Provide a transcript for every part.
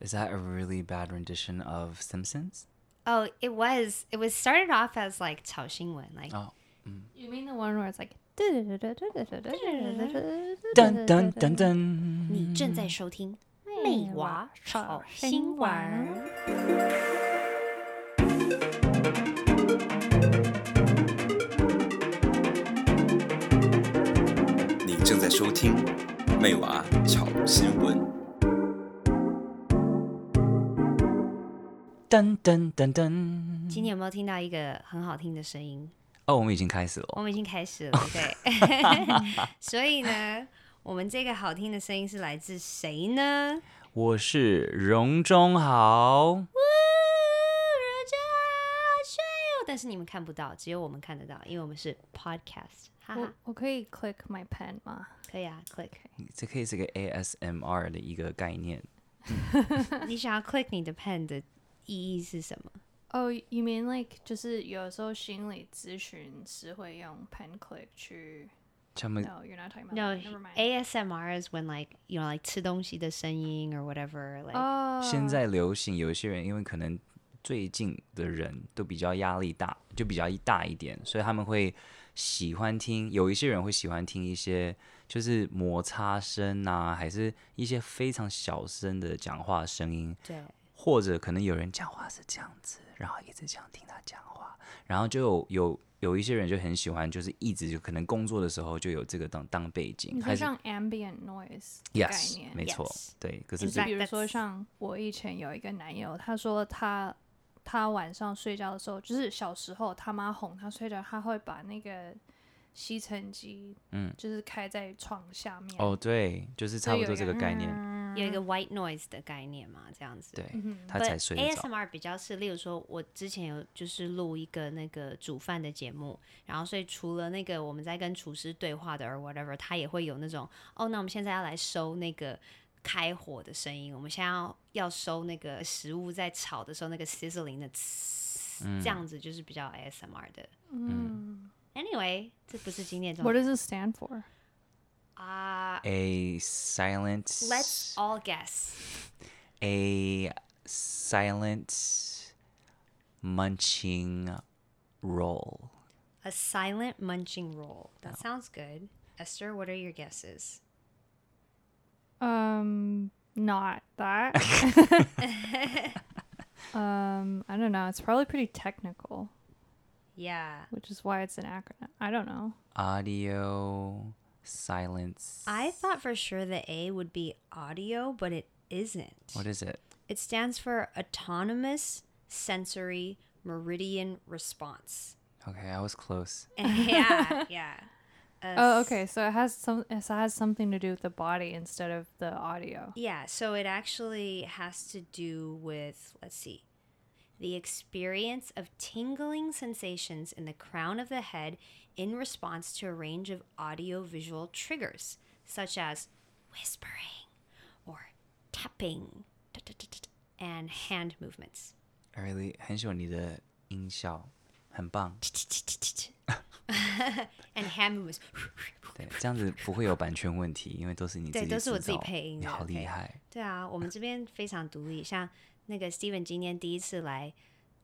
Is that a really bad rendition of Simpsons? Oh, it was. It was started off as like 炒新闻，like Oh. You mean the one where it's like 噔噔噔噔。你正在收听《妹娃炒新闻》。你正在收听《妹娃炒新闻》。 噔噔噔噔。今天有没有听到一个很好听的声音？哦，我们已经开始了。我们已经开始了，对。所以呢，我们这个好听的声音是来自谁呢？我是荣中豪。但是你们看不到，只有我们看得到，因为我们是 podcast。哈哈，我我可以 click my pen 吗？可以啊，click。这可以是个 ASMR 的一个概念。你想要 click 你的 pen 的意义是什么？哦、oh,，you mean like 就是有时候心理咨询师会用 pen click 去。他们 No, you're not talking about. No, that. Never mind. ASMR is when like you know like 吃东西的声音 or whatever. Like 哦，现在流行，有一些人因为可能最近的人都比较压力大，就比较大一点，所以他们会喜欢听。有一些人会喜欢听一些就是摩擦声啊，还是一些非常小声的讲话声音。对，或者可能有人讲话是这样子，然后一直这样听他讲话，然后就有有有一些人就很喜欢，就是一直就可能工作的时候就有这个当当背景，你说还像 ambient noise 的概 yes 念，没错 Yes 对。可是就比如说像我以前有一个男友，他说他他晚上睡觉的时候，就是小时候他妈哄他睡觉，他会把那个吸尘机，嗯，就是开在床下面。哦，对，就是差不多这个概念，有一个 white noise 的概念嘛，这样子。对嗯他才睡得着。ASMR 比较是，例如说，我之前有就是录一个那个煮饭的节目，然后所以除了那个我们在跟厨师对话的，or whatever，他也会有那种，哦，那我们现在要来收那个开火的声音，我们现在要要收那个食物在炒的时候那个 sizzling 的这样子就是比较 ASMR 的。嗯 Anyway，这不是今天重，What does it stand for？啊。A silent. Let's all guess. A silent munching roll. A silent munching roll. That sounds good. Esther, what are your guesses? Um, not that. um, I don't know. It's probably pretty technical, Yeah. which is why it's an acronym. I don't know. Audio silence. I thought for sure the A would be audio, but it isn't. What is it? It stands for Autonomous Sensory Meridian Response. Okay, I was close. yeah, yeah. Uh, Oh, okay. So it has some. It has something to do with the body instead of the audio. Yeah, so it actually has to do with, let's see, the experience of tingling sensations in the crown of the head in response to a range of audio-visual triggers, such as whispering or tapping and hand movements. I really 很喜欢你的音效，很棒。 and hand movements. 对，这样子不会有版权问题，因为都是你自己对都是我自己制造配音的你好厉 OK 害。对啊，我们这边非常独立。像 那个 Steven 今天第一次来，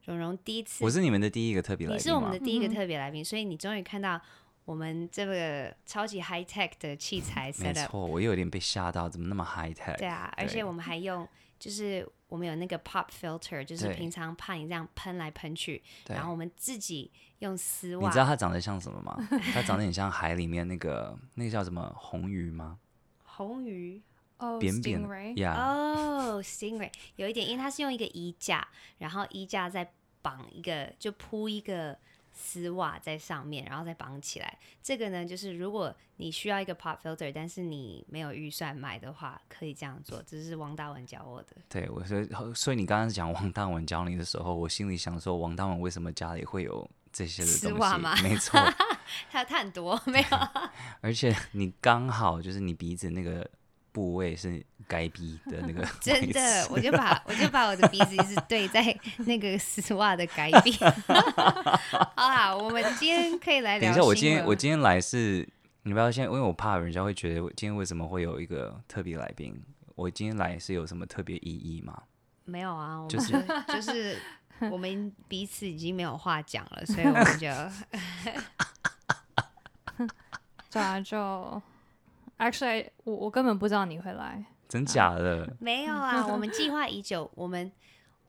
蓉蓉第一次，我是你们的第一个特别来宾吗？你是我们的第一个特别来宾，所以你终于看到我们这个超级 high tech 的器 材没 set 错，up。我有点被吓到，怎么那么 high tech？对啊，而且我们还用，就是我们有那个 pop filter，就是平常怕你这样喷来喷去，然后我们自己用丝袜你知道袜。它长得像什么吗？它长得很像海里面那个那个叫什么红鱼吗？红鱼 Oh, 扁扁 stingray. 呀，哦、s t i n g r a y 有一点，因为它是用一个衣架，然后衣架再绑一个，就铺一个丝袜在上面，然后再绑起来。这个呢，就是如果你需要一个 pop filter，但是你没有预算买的话，可以这样做。这是王大文教我的。对，我说，所以你刚刚讲王大文教你的时候，我心里想说，王大文为什么家里会有这些的东丝袜吗西？没错，他他很多没有？而且你刚好就是你鼻子那个部位是该逼的那个，真的，我就把 我就把我的鼻子一直对在那个丝袜的改变。好啦，我们今天可以来聊。等一下，我今天我今天来是，你不要先，因为我怕人家会觉得今天为什么会有一个特别来宾。我今天来是有什么特别意义吗？没有啊，我们就是就，就是我们彼此已经没有话讲了，所以我们就对啊，就 actually 我我根本不知道你会来，真假的？没有啊。我们计划已久，我们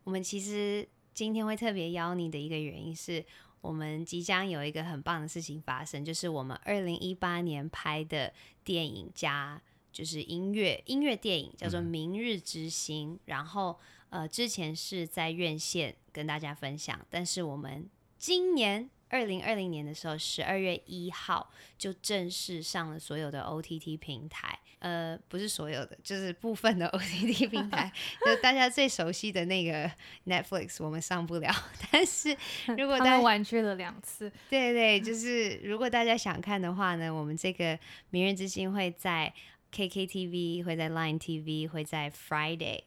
我们其实今天会特别邀你的一个原因是我们即将有一个很棒的事情发生，就是我们二零一八年拍的电影加就是音乐音乐电影叫做《明日之星》，嗯，然后。呃，之前是在院线跟大家分享，但是我们今年二零二零年的时候，十二月一号就正式上了所有的 OTT 平台。呃，不是所有的，就是部分的 OTT 平台，就大家最熟悉的那个 Netflix，我们上不了。但是如果大家婉拒了两次，对对，就是如果大家想看的话呢，我们这个《明日之星》会在 KKTV，会在 Line TV，会在 Friday，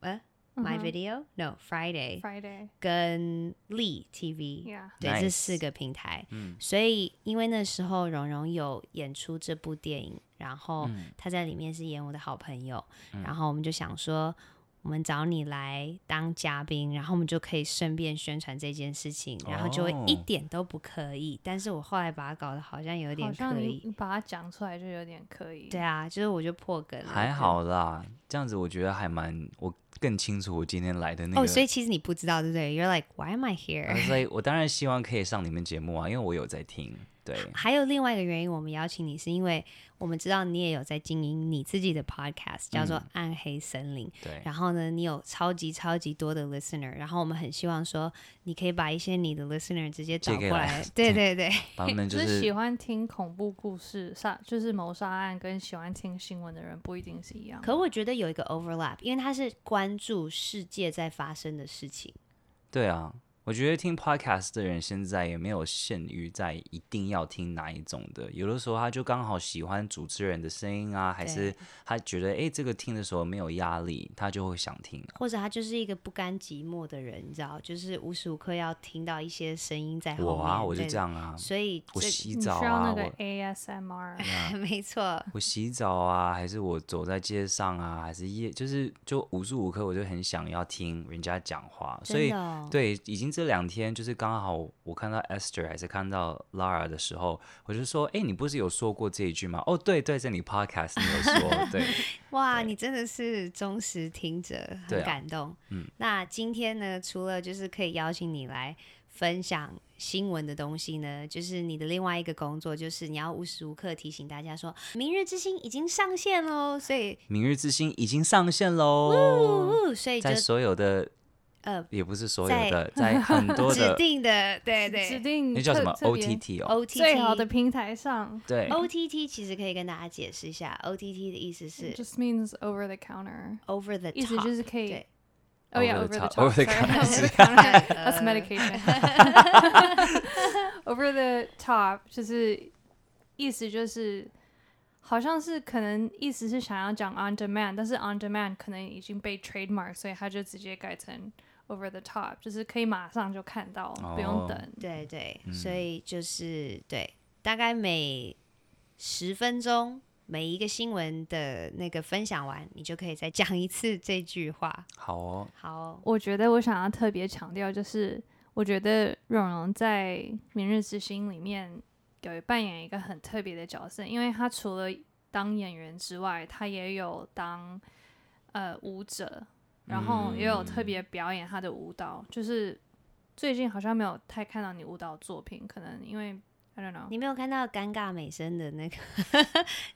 呃。My Video No Friday Friday 跟 Lee TV Yeah. 对.这四个平台，嗯，所以因为那时候蓉蓉有演出这部电影，然后他在里面是演我的好朋友，嗯、然后我们就想说。我们找你来当嘉宾，然后我们就可以顺便宣传这件事情，然后就会一点都不刻意。Oh. 但是我后来把它搞得好像有点刻意，你把它讲出来就有点刻意。对啊，就是我就破梗了。还好啦，这样子我觉得还蛮，我更清楚我今天来的那个。哦，所以其实你不知道，对不对？You're like, why am I here？所以我当然希望可以上你们节目啊，因为我有在听。对，还有另外一个原因，我们邀请你是因为。我们知道你也有在经营你自己的 podcast，叫做《暗黑森林》。嗯。对。然后呢，你有超级超级多的 listener，然后我们很希望说，你可以把一些你的 listener 直接找过来。来对对对。他们就是、就是喜欢听恐怖故事、杀就是谋杀案，跟喜欢听新闻的人不一定是一样。可我觉得有一个 overlap，因为他是关注世界在发生的事情。对啊。我觉得听 podcast 的人现在也没有限于在一定要听哪一种的，有的时候他就刚好喜欢主持人的声音啊，还是他觉得哎，这个听的时候没有压力，他就会想听啊。或者他就是一个不甘寂寞的人，你知道，就是无时无刻要听到一些声音在后面。我啊，我就这样啊。所以我洗澡啊，需要那个 ASMR，没错。我洗澡啊，还是我走在街上啊，还是夜，就是就无时无刻我就很想要听人家讲话，所以对，已经。这两天就是刚好我看到 Esther 还是看到 Lara 的时候，我就说：“哎，你不是有说过这一句吗？”哦，对对，在你 Podcast 你有说，对。哇，你真的是忠实听者，很感动。嗯，那今天呢，除了就是可以邀请你来分享新闻的东西呢，就是你的另外一个工作，就是你要无时无刻提醒大家说，《明日之星》已经上线喽。所以，《明日之星》已经上线喽。所以在所有的。呃，也不是所有的，在，在很多的指定的，对对，指定那叫什么 OTT 哦，OTT 最好的平台上，对 OTT 其实可以跟大家解释一下，OTT 的意思是 just means over the counter，over the top，意思就是可以，哦，yeah over the top，over the counter，that's medication，over the top 就是意思就是。好像是可能意思是想要讲 on demand，但是 on demand 可能已经被 trademark，所以他就直接改成 over the top，就是可以马上就看到，哦、不用等。对对，嗯、所以就是对，大概每十分钟每一个新闻的那个分享完，你就可以再讲一次这句话。好哦，好哦。我觉得我想要特别强调，就是我觉得蓉蓉在《明日之星》里面。有扮演一个很特别的角色，因为他除了当演员之外，他也有当呃舞者，然后也有特别表演他的舞蹈。嗯、就是最近好像没有太看到你舞蹈作品，可能因为 I don't know，你没有看到尴尬美声的那个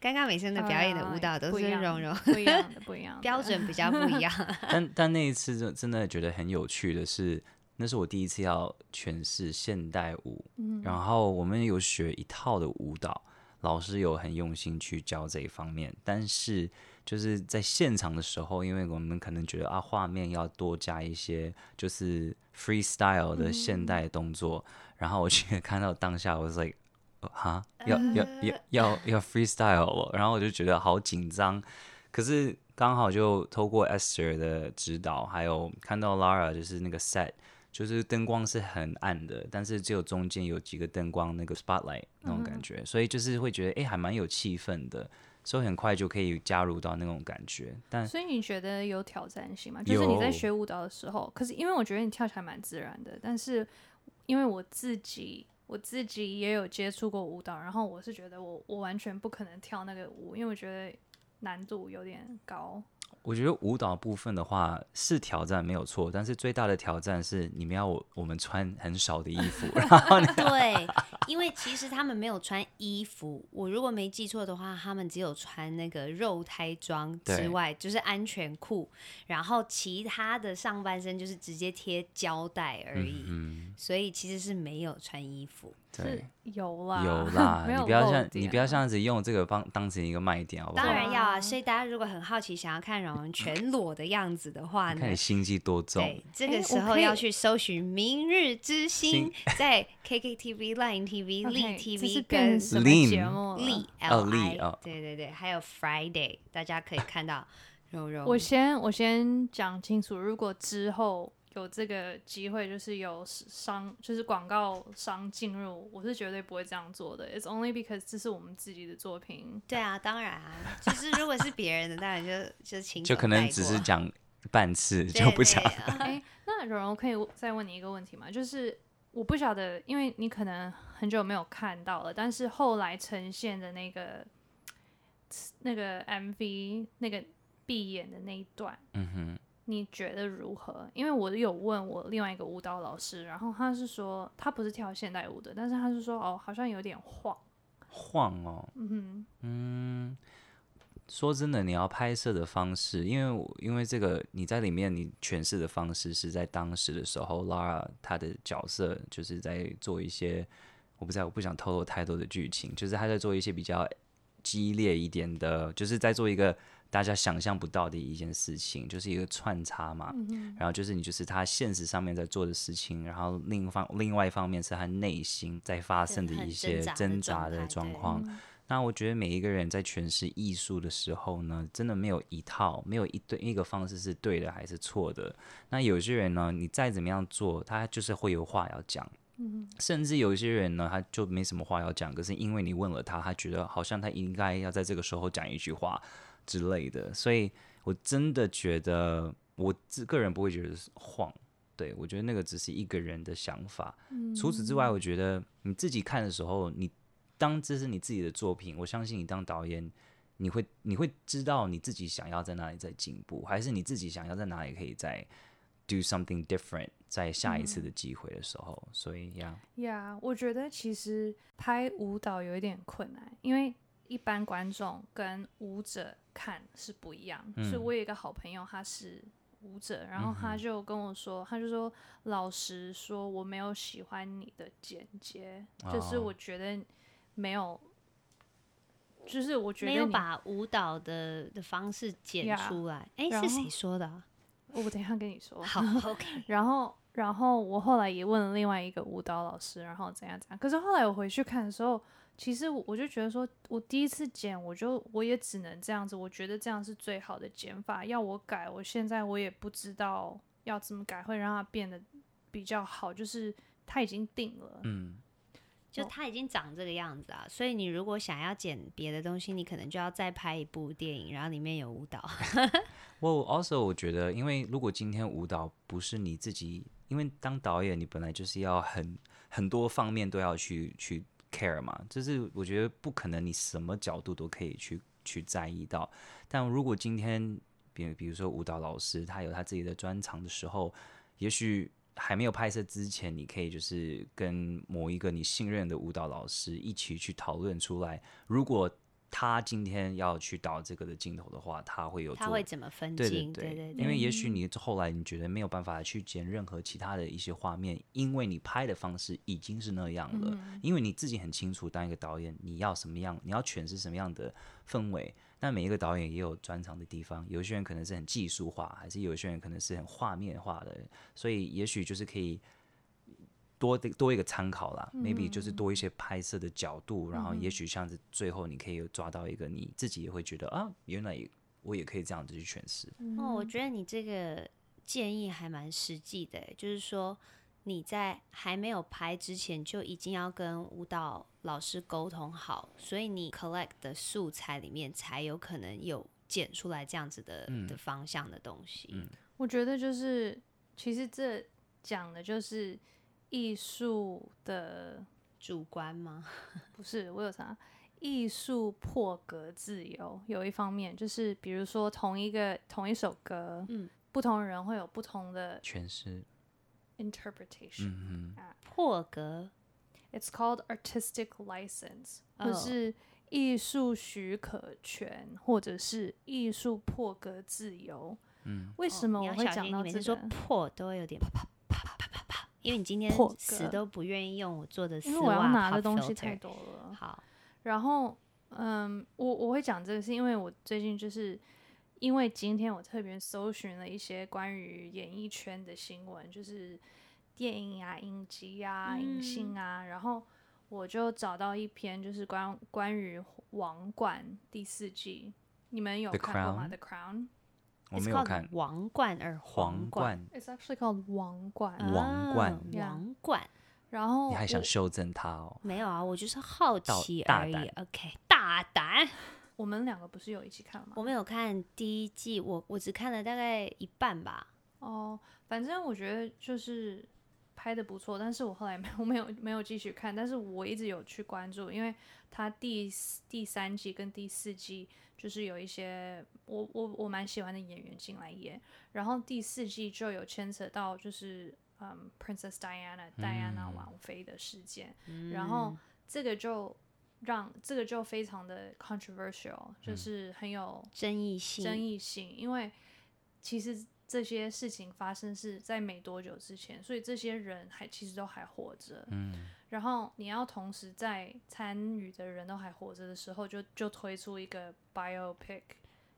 尴尬美声的表演的舞蹈都是蓉蓉不一样的，不一样，标准比较不一样。但但那一次真真的觉得很有趣的是。那是我第一次要诠释现代舞，嗯，然后我们有学一套的舞蹈，老师有很用心去教这一方面。但是就是在现场的时候，因为我们可能觉得啊，画面要多加一些就是 freestyle 的现代动作，嗯、然后我去 看到当下，我是 like，哈，要要要要要 freestyle 了，然后我就觉得好紧张。可是刚好就透过 Esther 的指导，还有看到 Lara 就是那个 set。就是灯光是很暗的，但是只有中间有几个灯光，那个 spotlight 那种感觉，嗯、所以就是会觉得哎、欸，还蛮有气氛的。所以很快就可以加入到那种感觉。但所以你觉得有挑战性吗？就是你在学舞蹈的时候，可是因为我觉得你跳起来蛮自然的，但是因为我自己我自己也有接触过舞蹈，然后我是觉得我我完全不可能跳那个舞，因为我觉得难度有点高。我觉得舞蹈部分的话是挑战没有错，但是最大的挑战是你们要我我们穿很少的衣服，然后对，因为其实他们没有穿衣服，我如果没记错的话，他们只有穿那个肉胎装之外，就是安全裤，然后其他的上半身就是直接贴胶带而已，嗯，所以其实是没有穿衣服。对，有啦，有啦，你不要像你不要这样子用这个当当成一个卖点，好不好？当然要啊！所以大家如果很好奇，想要看蓉蓉全裸的样子的话呢，看你心机多重。对，这个时候要去搜寻《明日之星》，在 KKTV、Line TV、Lee TV 跟什么节目？Lee L I，对对对，还有 Friday，大家可以看到柔柔。我先我先讲清楚，如果之后。有这个机会，就是有商，就是广告商进入，我是绝对不会这样做的。It's only because 这是我们自己的作品。对啊，当然啊，就是如果是别人的，当然就就请就可能只是讲半次就不讲。哎，那柔柔可以再问你一个问题吗？就是我不晓得，因为你可能很久没有看到了，但是后来呈现的那个那个 MV 那个闭眼的那一段，嗯哼。你觉得如何？因为我有问我另外一个舞蹈老师，然后他是说他不是跳现代舞的，但是他是说哦，好像有点晃，晃哦，嗯哼，嗯，说真的，你要拍摄的方式，因为因为这个你在里面你诠释的方式是在当时的时候，Lara 她的角色就是在做一些，我不知道，我不想透露太多的剧情，就是他在做一些比较激烈一点的，就是在做一个。大家想象不到的一件事情，就是一个穿插嘛，嗯、然后就是你就是他现实上面在做的事情，然后另一方另外一方面是他内心在发生的一些挣扎的状况。那我觉得每一个人在诠释艺术的时候呢，真的没有一套，没有一对一个方式是对的还是错的。那有些人呢，你再怎么样做，他就是会有话要讲，嗯、甚至有些人呢，他就没什么话要讲，可是因为你问了他，他觉得好像他应该要在这个时候讲一句话。之类的，所以我真的觉得，我自个人不会觉得是晃，对，我觉得那个只是一个人的想法。嗯。除此之外，我觉得你自己看的时候，你当这是你自己的作品，我相信你当导演，你会你会知道你自己想要在哪里在进步，还是你自己想要在哪里可以再 do something different，在下一次的机会的时候。嗯。所以呀，呀，我觉得其实拍舞蹈有一点困难，因为。一般观众跟舞者看是不一样，嗯、所以我有一个好朋友，他是舞者，然后他就跟我说，嗯、他就说，老实说，我没有喜欢你的剪接，哦、就是我觉得没有，就是我觉得没有把舞蹈的的方式剪出来。哎、yeah，是谁说的、啊？我等一下跟你说。好，OK。然后，然后我后来也问了另外一个舞蹈老师，然后怎样怎样。可是后来我回去看的时候。其实我就觉得说，我第一次剪，我就我也只能这样子。我觉得这样是最好的剪法。要我改，我现在我也不知道要怎么改会让它变得比较好。就是它已经定了，嗯，就它已经长这个样子啊。所以你如果想要剪别的东西，你可能就要再拍一部电影，然后里面有舞蹈。我 also 我觉得，因为如果今天舞蹈不是你自己，因为当导演你本来就是要很很多方面都要去去。care 嘛，就是我觉得不可能，你什么角度都可以去去在意到。但如果今天，比比如说舞蹈老师，他有他自己的专长的时候，也许还没有拍摄之前，你可以就是跟某一个你信任的舞蹈老师一起去讨论出来，如果。他今天要去导这个的镜头的话，他会有他会怎么分镜？对对对，对因为也许你后来你觉得没有办法去剪任何其他的一些画面，因为你拍的方式已经是那样了。嗯、因为你自己很清楚，当一个导演你要什么样，你要诠释什么样的氛围。那每一个导演也有专长的地方，有些人可能是很技术化，还是有些人可能是很画面化的。所以也许就是可以。多的多一个参考啦、嗯、，maybe 就是多一些拍摄的角度，嗯、然后也许像是最后你可以抓到一个你自己也会觉得啊，原来我也可以这样子去诠释。哦，我觉得你这个建议还蛮实际的，就是说你在还没有拍之前就已经要跟舞蹈老师沟通好，所以你 collect 的素材里面才有可能有剪出来这样子的、嗯、的方向的东西。嗯，我觉得就是其实这讲的就是艺术的主观吗？不是，我有啥？艺术破格自由，有一方面就是，比如说同一个同一首歌，嗯，不同人会有不同的诠释 interpretation，嗯啊，破格，it's called artistic license，哦。或是艺术许可权，或者是艺术破格自由。嗯，为什么我会讲到这说破都会有点啪啪啪啪啪啪啪，因为你今天破格死都不愿意用我做的丝因为我要拿袜的东西太多了。好，然后，嗯，我我会讲这个，是因为我最近就是因为今天我特别搜寻了一些关于演艺圈的新闻，就是电影啊、影集啊、嗯影星啊，然后我就找到一篇就是关关于《王冠》第四季，你们有 The 看过吗 Crown？？The Crown。我没有看王冠而皇冠，It's actually called 王冠。王冠王冠然后你还想修正它哦？没有啊，我就是好奇而已大。OK，大胆。我们两个不是有一起看吗？我没有看第一季，我我只看了大概一半吧。哦，反正我觉得就是拍的不错，但是我后来没有 没有没有继续看，但是我一直有去关注，因为他第第三季跟第四季就是有一些我我我蛮喜欢的演员进来演，然后第四季就有牵扯到就是嗯 Princess Diana 戴安娜王妃的事件，然后这个就让这个就非常的 controversial，就是很有。争议性，争议性，因为其实这些事情发生是在没多久之前，所以这些人还其实都还活着。嗯，然后你要同时在参与的人都还活着的时候就，就就推出一个 biopic，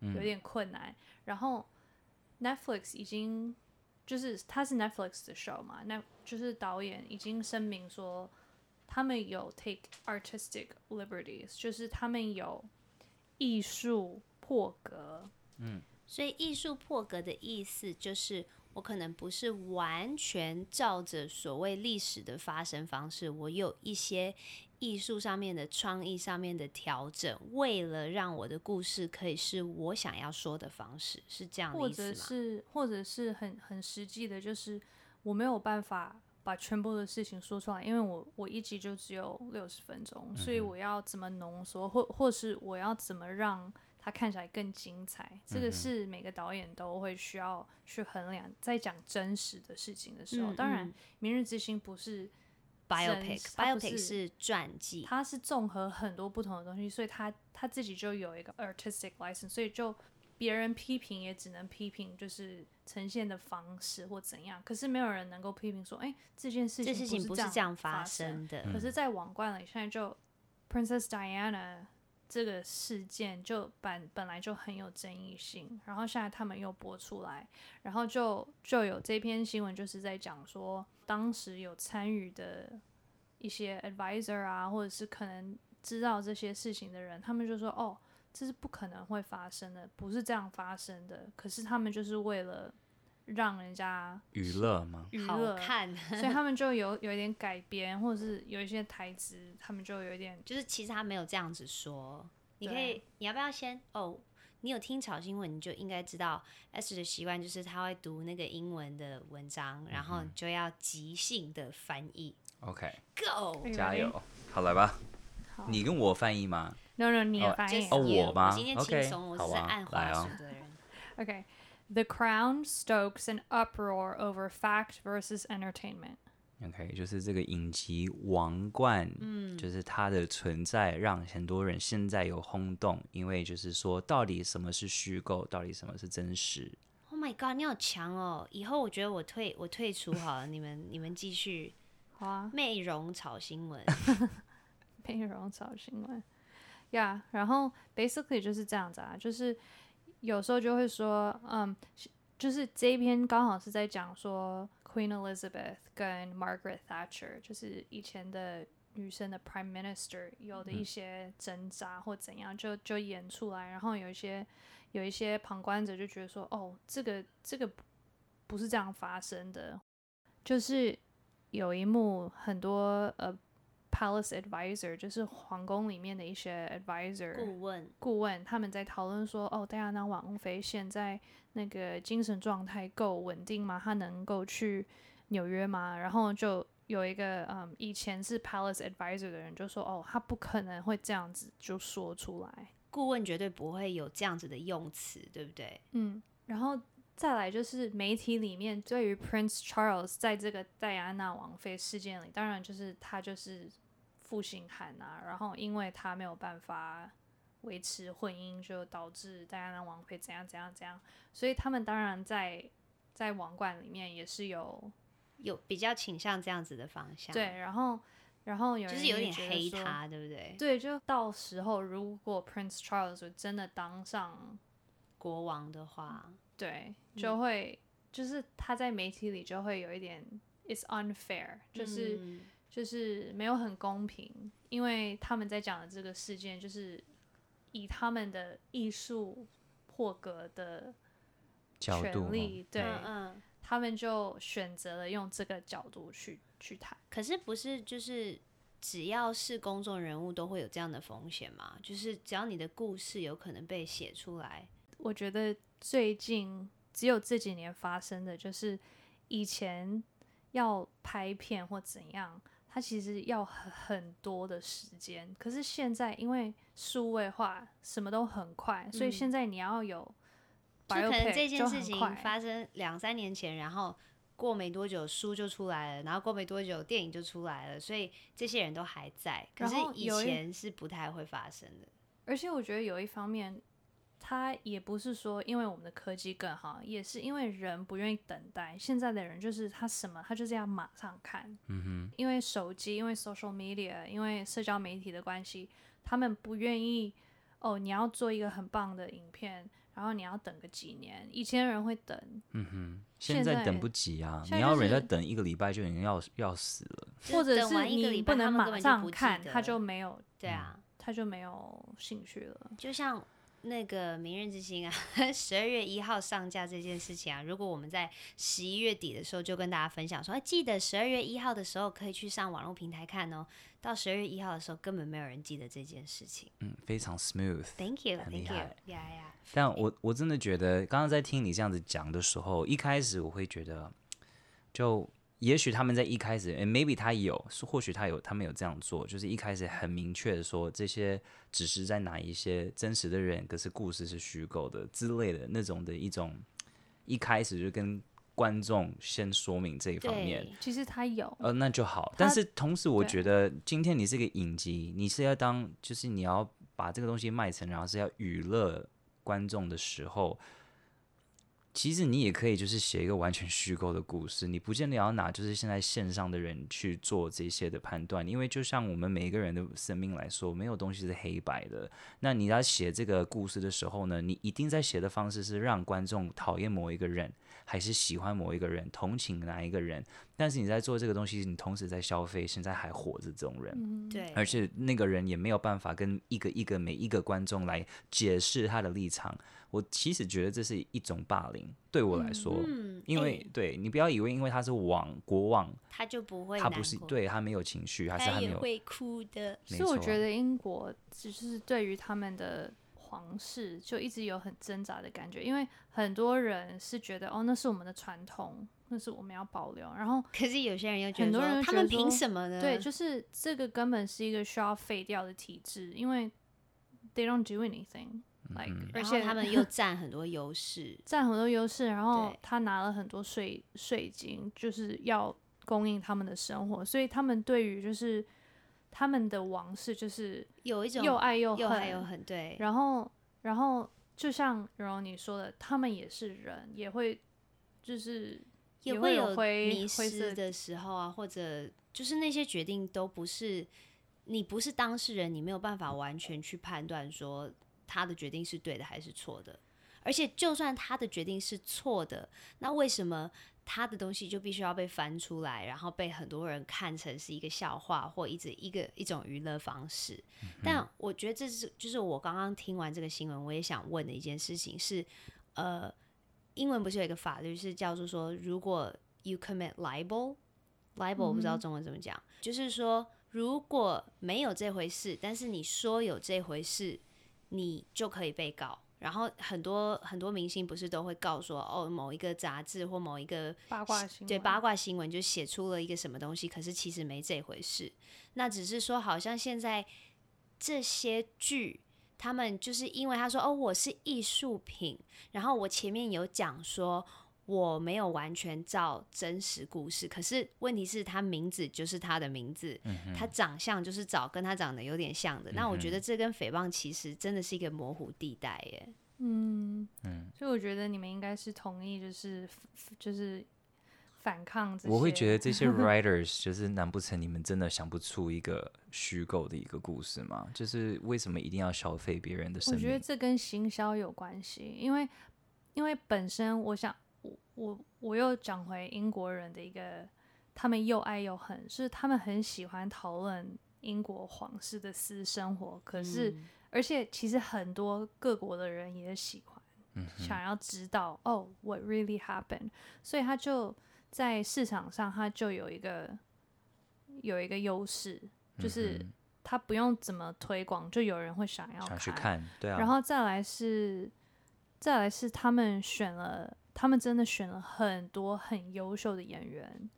有点困难。然后 Netflix 已经就是它是 Netflix 的 show 嘛，那就是导演已经声明说，他们有 take artistic liberties，就是他们有艺术破格。嗯所以艺术破格的意思就是，我可能不是完全照着所谓历史的发生方式，我有一些艺术上面的创意上面的调整，为了让我的故事可以是我想要说的方式，是这样的或意思吗？者是，或者是很很实际的，就是我没有办法把全部的事情说出来，因为我我一集就只有六十分钟，嗯所以我要怎么浓缩，或或是我要怎么让它看起来更精彩，这个是每个导演都会需要去衡量，在讲真实的事情的时候。嗯当然，嗯《明日之星》不是 biopic 它不是 biopic 是传记，它是综合很多不同的东西，所以他他自己就有一个 artistic license，所以就别人批评也只能批评就是呈现的方式或怎样，可是没有人能够批评说，哎、这件事情这事情不是这这样发生。生的。可是，在王冠里，现在就 Princess Diana 这个事件就本本来就很有争议性，然后现在他们又播出来，然后就就有这篇新闻就是在讲说，当时有参与的一些 advisor 啊，或者是可能知道这些事情的人，他们就说，哦，这是不可能会发生的，不是这样发生的。可是他们就是为了让人家娱乐吗？好娱乐，看，所以他们就有有一点改编，或者是有一些台词，他们就有一点就是其实他没有这样子说。你可以，你要不要先哦？你有听炒新闻，你就应该知道 S 的习惯就是他会读那个英文的文章，然后就要即兴的翻译。OK，Go，加油！好，来吧。好你跟我翻译吗？No no，你翻译。哦我吗 OK，好啊是按滑来哦鼠的人。Okay. The Crown stokes an uproar over fact versus entertainment. OK，就是这个影集《王冠》，嗯，就是它的存在让很多人现在有轰动，因为就是说，到底什么是虚构，到底什么是真实？Oh my god，你好强哦！以后我觉得我退我退出好了，你们你们继续好啊，内容炒新闻。内容找新闻。Yeah，然后 basically 就是这样子啊，就是有时候就会说，嗯，就是这一篇刚好是在讲说 Queen Elizabeth 跟 Margaret Thatcher，就是以前的女生的 Prime Minister 有的一些挣扎或怎样，就就演出来，然后有一些有一些旁观者就觉得说，哦，这个这个不是这样发生的，就是有一幕很多呃。Palace advisor 就是皇宫里面的一些 advisor 顾问，顾问他们在讨论说，哦，戴安娜王妃现在那个精神状态够稳定吗？她能够去纽约吗？然后就有一个嗯，以前是 Palace advisor 的人就说，哦，他不可能会这样子就说出来，顾问绝对不会有这样子的用词，对不对？嗯，然后再来就是媒体里面对于 Prince Charles 在这个戴安娜王妃事件里，当然就是他就是。负心汉啊，然后因为他没有办法维持婚姻，就导致戴安娜王妃怎样怎样怎样，所以他们当然在在王冠里面也是有有比较倾向这样子的方向。对，然后然后有人就是有点黑他，对不对？对，就到时候如果 Prince Charles 真的当上国王的话，对，就会、嗯、就是他在媒体里就会有一点 It's unfair，就是。嗯就是没有很公平，因为他们在讲的这个事件，就是以他们的艺术破格的权利，对，嗯嗯，他们就选择了用这个角度去去谈。可是不是就是只要是公众人物都会有这样的风险吗？就是只要你的故事有可能被写出来，我觉得最近只有这几年发生的，就是以前要拍片或怎样。它其实要很很多的时间，可是现在因为数位化，什么都很快，所以现在你要有，就可能这件事情发生两三年前，然后过没多久书就出来了，然后过没多久电影就出来了，所以这些人都还在，可是以前是不太会发生的。而且我觉得有一方面。他也不是说因为我们的科技更好，也是因为人不愿意等待。现在的人就是他什么，他就是要马上看。嗯哼。因为手机，因为 social media，因为社交媒体的关系，他们不愿意。哦，你要做一个很棒的影片，然后你要等个几年。以前人会等。嗯哼。现在等不及啊！你要人家等一个礼拜就已经要要死了。或者是你不能马上看，他就没有。对啊，他就没有兴趣了。就像。那个《明日之星》啊，十二月一号上架这件事情啊，如果我们在十一月底的时候就跟大家分享说，哎，记得十二月一号的时候可以去上网络平台看哦。到十二月一号的时候，根本没有人记得这件事情。嗯，非常 smooth。Thank you，Thank you。Yeah, yeah. 但我我真的觉得，刚刚在听你这样子讲的时候，一开始我会觉得，就。也许他们在一开始，诶，maybe 他有，或许他有，他们有这样做，就是一开始很明确的说，这些只是在哪一些真实的人，可是故事是虚构的之类的那种的一种，一开始就跟观众先说明这一方面。其实他有，呃，那就好。但是同时，我觉得今天你是个影集，你是要当，就是你要把这个东西卖成，然后是要娱乐观众的时候。其实你也可以就是写一个完全虚构的故事，你不见得要拿就是现在线上的人去做这些的判断，因为就像我们每一个人的生命来说，没有东西是黑白的。那你在写这个故事的时候呢，你一定在写的方式是让观众讨厌某一个人，还是喜欢某一个人，同情哪一个人？但是你在做这个东西，你同时在消费现在还活着这种人，嗯，对，而且那个人也没有办法跟一个一个每一个观众来解释他的立场。我其实觉得这是一种霸凌，对我来说，嗯，因为、欸、对你不要以为因为他是王国王，他就不会，他不是对他没有情绪，还是他没有会哭的。所以我觉得英国只是对于他们的皇室就一直有很挣扎的感觉，因为很多人是觉得哦，那是我们的传统，那是我们要保留。然后可是有些人又觉得，很多人他们凭什么呢？对，就是这个根本是一个需要废掉的体制，因为 they don't do anything。Like, 嗯、而且他们又占很多优势，占很多优势，然后他拿了很多税税金，就是要供应他们的生活，所以他们对于就是他们的王室就是有一种又爱又恨，又爱又恨，对。然后，然后就像蓉蓉你说的，他们也是人，也会就是也会有迷失的时候啊，或者就是那些决定都不是你不是当事人，你没有办法完全去判断说。他的决定是对的还是错的？而且，就算他的决定是错的，那为什么他的东西就必须要被翻出来，然后被很多人看成是一个笑话或一直一个一种娱乐方式？嗯。但我觉得这是就是我刚刚听完这个新闻，我也想问的一件事情是：呃，英文不是有一个法律是叫做说，如果 you commit libel，libel 我不知道中文怎么讲，嗯、就是说如果没有这回事，但是你说有这回事，你就可以被告。然后很多很多明星不是都会告说，哦，某一个杂志或某一个八卦新闻，对八卦新闻就写出了一个什么东西，可是其实没这回事。那只是说，好像现在这些剧，他们就是因为他说，哦，我是艺术品，然后我前面有讲说。我没有完全照真实故事，可是问题是他名字就是他的名字，嗯、他长相就是找跟他长得有点像的。嗯、那我觉得这跟诽谤其实真的是一个模糊地带耶。嗯嗯，所以我觉得你们应该是同意，就是就是反抗这些。我会觉得这些 writers 就是难不成你们真的想不出一个虚构的一个故事吗？就是为什么一定要消费别人的生命？我觉得这跟行销有关系，因为因为本身我想。我我又讲回英国人的一个，他们又爱又恨，是他们很喜欢讨论英国皇室的私生活，可是、嗯、而且其实很多各国的人也喜欢，嗯、想要知道哦，what really happened，所以他就在市场上他就有一个有一个优势，就是他不用怎么推广，就有人会想要看，想去看，对啊，然后再来是再来是他们选了。他们真的选了很多很优秀的演员，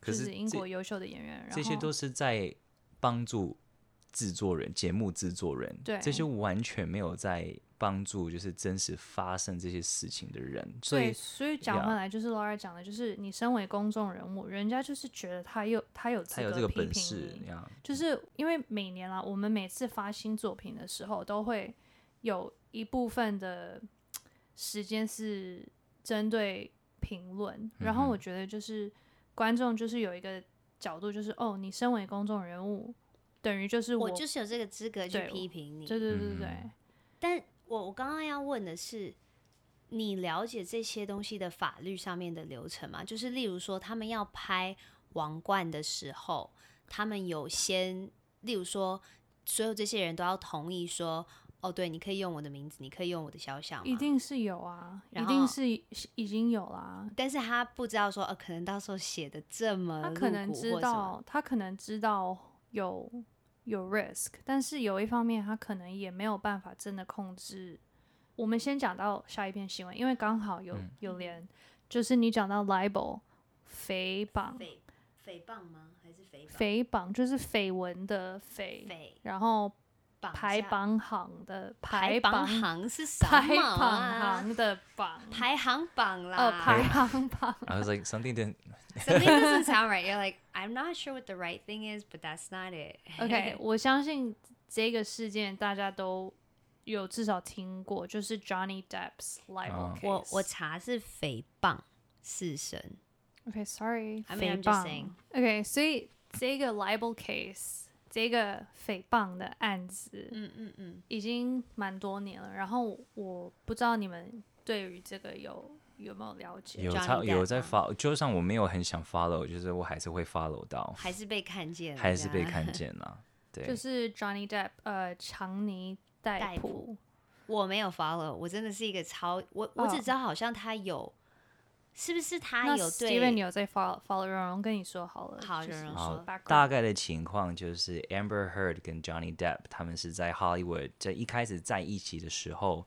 可是，就是英国优秀的演员，这些都是在帮助制作人、节目制作人，对，这些完全没有在帮助就是真实发生这些事情的人。所以，所以讲回来，就是 Laura 讲的，就是你身为公众人物，人家就是觉得他有他有他有这个本事，就是因为每年啊，我们每次发新作品的时候，都会有一部分的时间是。针对评论，然后我觉得就是观众就是有一个角度，就是哦，你身为公众人物，等于就是我，我就是有这个资格去批评你。对对对对对。但我我刚刚要问的是，你了解这些东西的法律上面的流程吗？就是例如说，他们要拍《王冠》的时候，他们有先，例如说，所有这些人都要同意说。哦，对，你可以用我的名字，你可以用我的肖像，一定是有啊，后一定是已经有啦。但是他不知道说，呃，可能到时候写的这么，他可能知道，他可能知道有有 risk，但是有一方面，他可能也没有办法真的控制。我们先讲到下一篇新闻，因为刚好有、嗯、有连，就是你讲到 libel 诽谤，诽诽谤吗？还是诽诽谤？就是绯闻的绯，绯然后。排榜行的排榜行是什么？排榜行的榜，排行榜啦。哦，排行榜。I was like something didn't something doesn't sound right. You're like I'm not sure what the right thing is, but that's not it. OK，我相信这个事件大家都有至少听过，就是 Johnny Depp's libel case。我我查是诽谤四声。OK，sorry，I mean I'm just saying. OK，所以这个 libel case。 这个诽谤的案子，嗯嗯嗯，已经蛮多年了。然后我不知道你们对于这个有有没有了解？有他有在 follow，就算我没有很想 follow，就是我还是会 follow 到，还是被看见，还是被看见了。对，就是 Johnny Depp，呃，强尼戴普，我没有 follow，我真的是一个超，我我只知道好像他有。是不是他有对？因为你有在 follow follow，蓉蓉跟你说好了。好，蓉蓉说。大概的情况就是 Amber Heard 跟 Johnny Depp 他们是在 Hollywood 在一开始在一起的时候，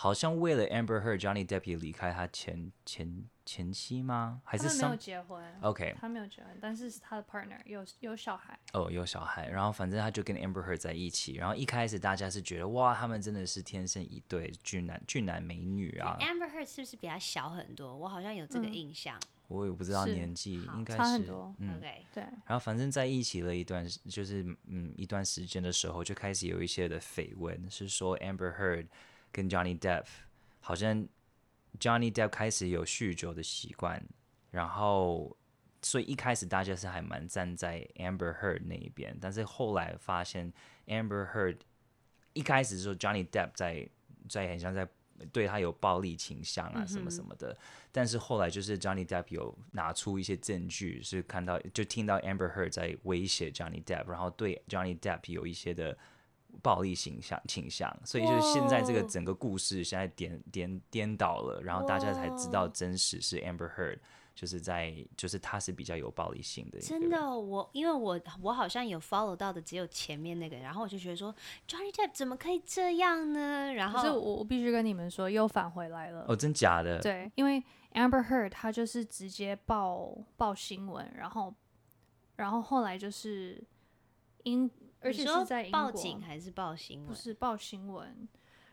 好像为了 Amber Heard，Johnny Depp 也离开他前前前妻吗？还是他没有结婚？OK，他没有结婚，但是是他的 partner 有有小孩。哦，oh, 有小孩，然后反正他就跟 Amber Heard 在一起，然后一开始大家是觉得哇，他们真的是天生一对，俊男俊男美女啊。Amber Heard 是不是比他小很多？我好像有这个印象。嗯、我也不知道年纪，应该是差很多。嗯，OK，对。然后反正在一起了一段，就是嗯一段时间的时候，就开始有一些的绯闻，是说 Amber Heard 跟 Johnny Depp 好像 Johnny Depp 开始有酗酒的习惯。然后，所以一开始大家是还蛮站在 Amber Heard 那一边，但是后来发现 Amber Heard 一开始说 Johnny Depp 在在很像在对他有暴力倾向啊什么什么的，嗯、但是后来就是 Johnny Depp 有拿出一些证据，是看到就听到 Amber Heard 在威胁 Johnny Depp，然后对 Johnny Depp 有一些的暴力倾向倾向，所以就是现在这个整个故事现在颠颠颠倒了，然后大家才知道真实是 Amber Heard。就是在就是他是比较有暴力性的。真的，我因为我我好像有 follow 到的只有前面那个，然后我就觉得说 Johnny Depp 怎么可以这样呢？然后可是我我必须跟你们说，又返回来了。哦，真假的？对，因为 Amber Heard 他就是直接报报新闻，然后然后后来就是英，而且是在英国报警还是报新闻？不是报新闻，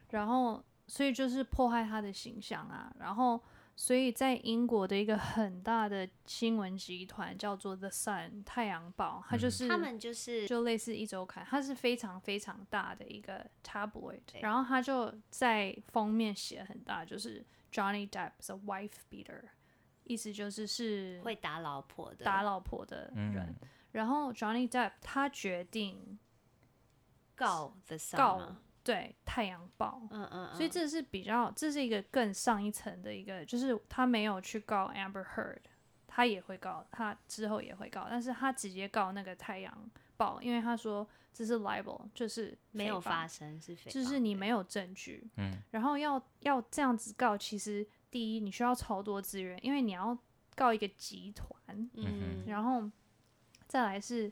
然后所以就是破坏他的形象啊，然后。所以在英国的一个很大的新闻集团叫做 The Sun 太阳报，它就是他们就是就类似一周刊，它是非常非常大的一个 tabloid。然后他就在封面写很大，就是 Johnny Depp is a wife beater，意思就是是会打老婆的打老婆的人。然后 Johnny Depp 他决定告 The Sun 告。对《太阳报》，嗯嗯，所以这是比较，这是一个更上一层的一个，就是他没有去告 Amber Heard，他也会告，他之后也会告，但是他直接告那个《太阳报》，因为他说这是 libel，就是没有发生，是就是你没有证据，嗯，然后要要这样子告，其实第一你需要超多资源，因为你要告一个集团，嗯，然后再来是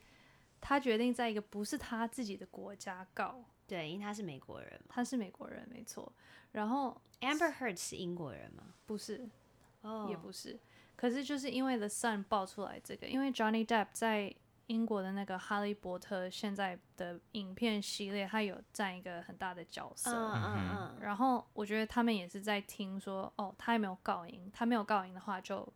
他决定在一个不是他自己的国家告。对，因为他是美国人嘛，他是美国人，没错。然后 Amber Heard 是英国人吗？不是，哦，oh. 也不是。可是就是因为 The Sun 爆出来这个，因为 Johnny Depp 在英国的那个《哈利波特》现在的影片系列，他有占一个很大的角色。嗯嗯嗯。然后我觉得他们也是在听说，哦，他还没有告赢，他没有告赢的话就。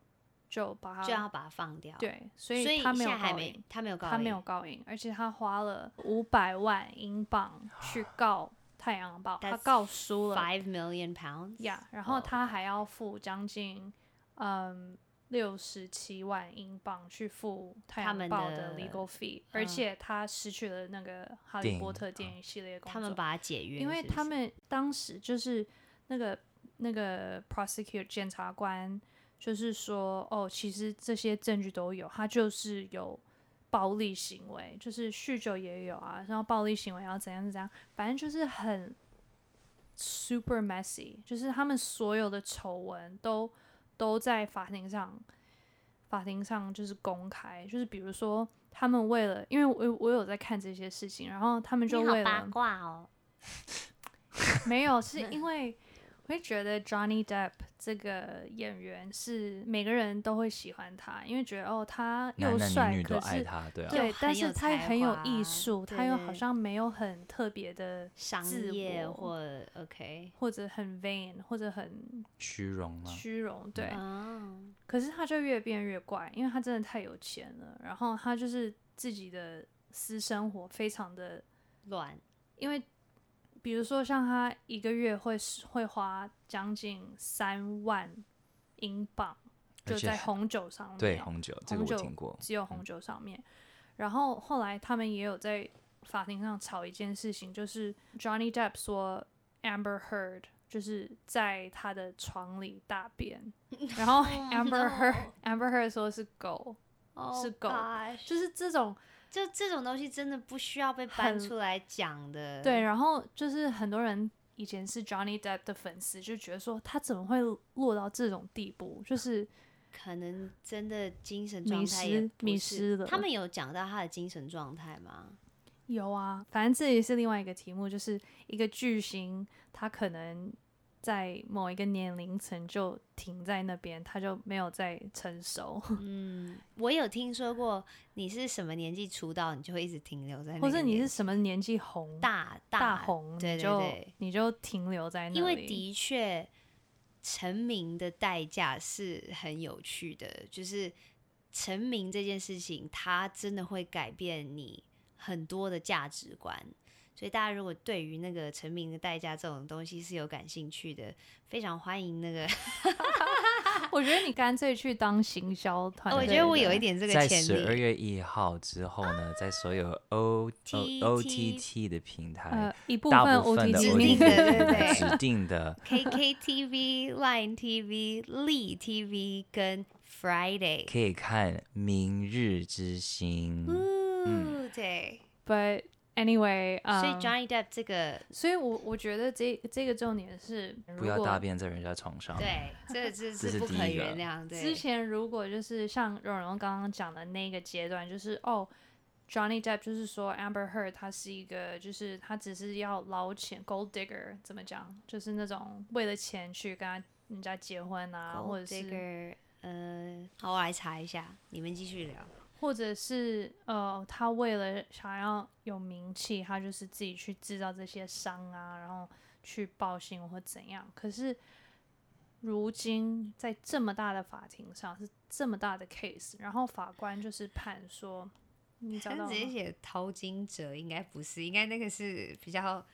就把他就要把它放掉，对，所以他没有告赢，他没有告，他没有告赢，而且他花了五百万英镑去 告太阳报，他告输了，five million pounds，呀，然后他还要付将近嗯六十七万英镑去付太阳报的 legal fee，而且他失去了那个哈利波特电影系列工作，他们把他解约，因为他们当时就是那个那个 prosecute 检察官。就是说，哦，其实这些证据都有，他就是有暴力行为，就是酗酒也有啊，然后暴力行为要怎样怎样，反正就是很 super messy，就是他们所有的丑闻都都在法庭上，法庭上就是公开，就是比如说他们为了，因为我我有在看这些事情，然后他们就为了八卦哦，没有，是因为。我会觉得 Johnny Depp 这个演员是每个人都会喜欢他，因为觉得哦，他又帅，可是对，对，但是他很有艺术，他又好像没有很特别的商业或 OK，或者很 vain，或者很虚荣吗？虚荣，对。可是他就越变越怪，因为他真的太有钱了，然后他就是自己的私生活非常的乱，因为。比如说，像他一个月会会花将近三万英镑，就在红酒上面。对，红酒，这个我听过。只有红酒上面。嗯、然后后来他们也有在法庭上吵一件事情，就是 Johnny Depp 说 Amber Heard 就是在他的床里大便，然后 Amber Heard、oh, no. Amber Heard 说是狗，oh, 是狗，gosh. 就是这种。就这种东西真的不需要被搬出来讲的。对，然后就是很多人以前是 Johnny Depp 的粉丝，就觉得说他怎么会落到这种地步？就是可能真的精神状态迷失了。他们有讲到他的精神状态吗？有啊，反正这也是另外一个题目，就是一个巨星，他可能。在某一个年龄层就停在那边，他就没有再成熟。嗯，我有听说过，你是什么年纪出道，你就会一直停留在那边。或者你是什么年纪红大大，大红，对对对，你就停留在那里。因为的确，成名的代价是很有趣的，就是成名这件事情，它真的会改变你很多的价值观。所以大家如果对于那个成名的代价这种东西是有感兴趣的，非常欢迎那个。我觉得你干脆去当行销团队。我觉得我有一点这个潜力。在十二月一号之后呢，在所有 O O T T 的平台，一部分 O T T 指定的，对对指定的 K K T V、Line T V、Lee T V 跟 Friday 可以看《明日之星》。嗯，对。But Anyway，、um, 所以 Johnny Depp 这个，所以我我觉得这这个重点是不要大便在人家床上。对，这个这是不可以原谅。对，之前如果就是像蓉蓉刚刚讲的那个阶段，就是哦，Johnny Depp 就是说 Amber Heard 他是一个，就是他只是要捞钱，Gold Digger 怎么讲？就是那种为了钱去跟他人家结婚啊或者是呃，好，我来查一下，你们继续聊。或者是呃，他为了想要有名气，他就是自己去制造这些伤啊，然后去报信或怎样。可是如今在这么大的法庭上，是这么大的 case，然后法官就是判说，你找到直接写淘金者应该不是，应该那个是比较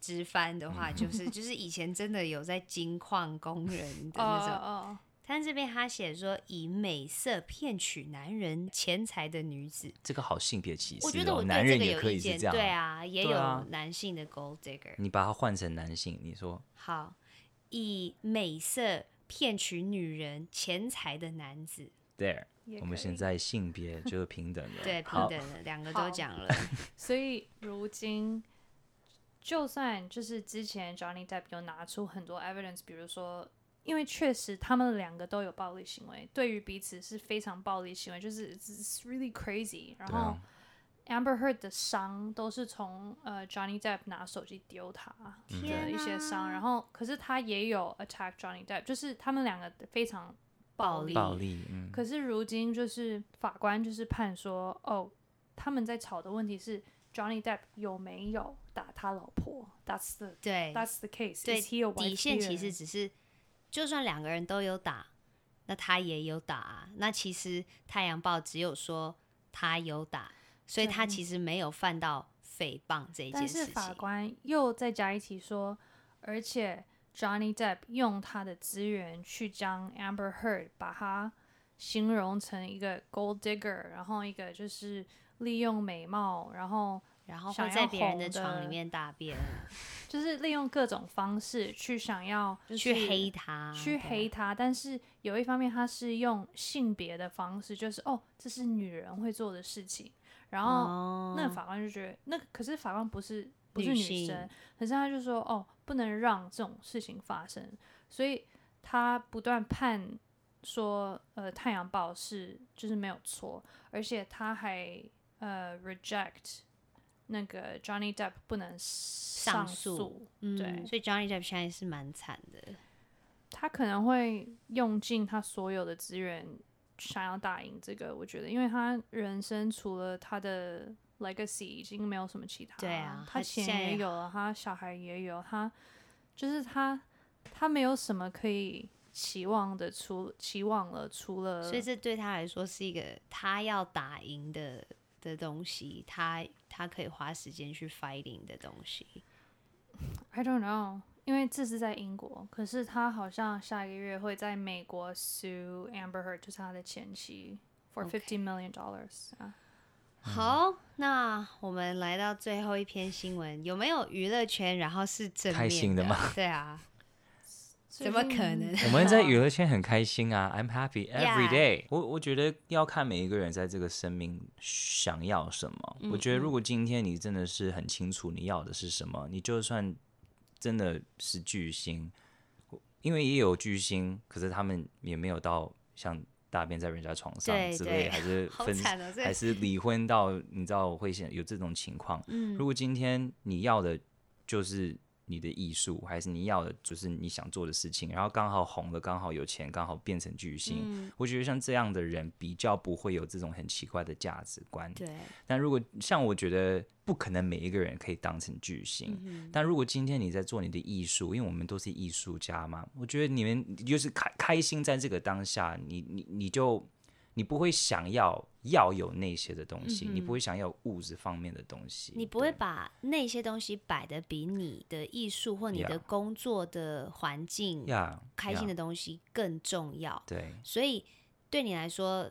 直翻的话，就是 就是以前真的有在金矿工人的那种。但这边他写说，以美色骗取男人钱财的女子，这个好性别歧视、哦。我觉得我男人也可以是这样，对啊，也有男性的 gold digger。你把它换成男性，你说好，以美色骗取女人钱财的男子。There，我们现在性别就是平等的，对，平等的，两个都讲了。所以如今，就算就是之前 Johnny Depp 有拿出很多 evidence，比如说。因为确实他们两个都有暴力行为，对于彼此是非常暴力行为，就是 it's really crazy。然后 Amber Heard 的伤都是从呃 Johnny Depp 拿手机丢他的一些伤，然后可是他也有 attack Johnny Depp，就是他们两个非常暴力。暴力，嗯。可是如今就是法官就是判说，哦，他们在吵的问题是 Johnny Depp 有没有打他老婆？That's the 对，That's the case。对，底线其实只是。就算两个人都有打，那他也有打啊。那其实《太阳报》只有说他有打，所以他其实没有犯到诽谤这一件事情。但是法官又再加一题说，而且 Johnny Depp 用他的资源去将 Amber Heard 把他形容成一个 Gold Digger，然后一个就是利用美貌，然后。然后会在别人的床里面大便，就是利用各种方式去想要去黑他，去黑他。但是有一方面，他是用性别的方式，就是哦，这是女人会做的事情。然后那个法官就觉得，那可是法官不是不是女生，女，可是他就说哦，不能让这种事情发生。所以他不断判说，呃，《太阳报》是就是没有错，而且他还呃 reject。那个 Johnny Depp 不能上诉，嗯，对，所以 Johnny Depp 现在是蛮惨的。他可能会用尽他所有的资源，想要打赢这个。我觉得，因为他人生除了他的 legacy 已经没有什么其他，对啊，他钱也有了，他小孩也有，他就是他，他没有什么可以期望的，除期望了，除了，所以这对他来说是一个他要打赢的。的东西，他他可以花时间去 fighting 的东西。I don't know，因为这是在英国，可是他好像下个月会在美国 sue Amber Heard，就是他的前妻，for fifty million dollars。啊，好，那我们来到最后一篇新闻，有没有娱乐圈？然后是正面的，开心的吗？对啊。怎么可能？我们在娱乐圈很开心啊，I'm happy every day。我我觉得要看每一个人在这个生命想要什么。我觉得如果今天你真的是很清楚你要的是什么，你就算真的是巨星，因为也有巨星，可是他们也没有到像大便在人家床上之类，还是 分还是离婚到你知道会现有这种情况。如果今天你要的就是。你的艺术，还是你要的，就是你想做的事情，然后刚好红了，刚好有钱，刚好变成巨星。嗯。我觉得像这样的人比较不会有这种很奇怪的价值观。对。但如果像我觉得不可能每一个人可以当成巨星。嗯。但如果今天你在做你的艺术，因为我们都是艺术家嘛，我觉得你们就是开开心在这个当下，你你你就。你不会想要要有那些的东西，嗯，你不会想要物质方面的东西，你不会把那些东西摆得比你的艺术或你的工作的环境、yeah, 开心的东西更重要。对，所以对你来说，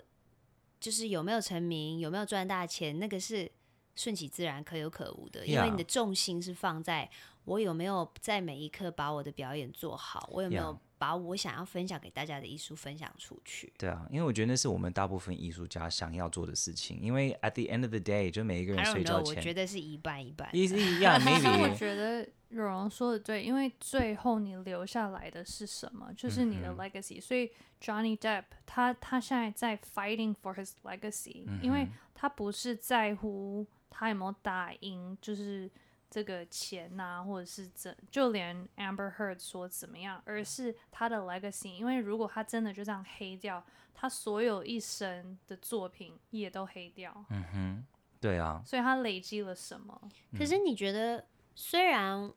就是有没有成名，有没有赚大钱，那个是顺其自然、可有可无的.因为你的重心是放在我有没有在每一刻把我的表演做好，我有没有.把我想要分享给大家的艺术分享出去。对啊，因为我觉得那是我们大部分艺术家想要做的事情。因为 at the end of the day，就每一个人睡觉 know，我前觉得是一半一半。easy yeah 但是我 maybe 觉得蓉蓉说的对，因为最后你留下来的是什么，就是你的 legacy。所以 Johnny Depp 他他现在在 fighting for his legacy，、因为他不是在乎他有没有打赢，就是这个钱呐、啊，或者是怎，就连 Amber Heard 说怎么样，而是他的 legacy。因为如果他真的就这样黑掉，他所有一生的作品也都黑掉，嗯哼，对啊，所以他累积了什么？可是你觉得，虽然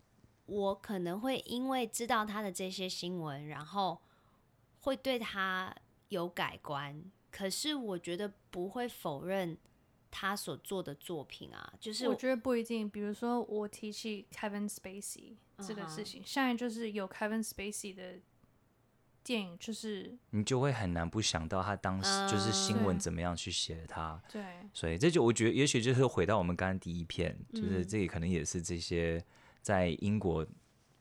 我可能会因为知道他的这些新闻，然后会对他有改观，可是我觉得不会否认他所做的作品啊，就是我觉得不一定。比如说，我提起 Kevin Spacey 这个事情，现在就是有 Kevin Spacey 的电影，就是你就会很难不想到他当时就是新闻怎么样去写他。对所以这就我觉得，也许就是回到我们刚刚第一篇，就是嗯这里可能也是这些在英国，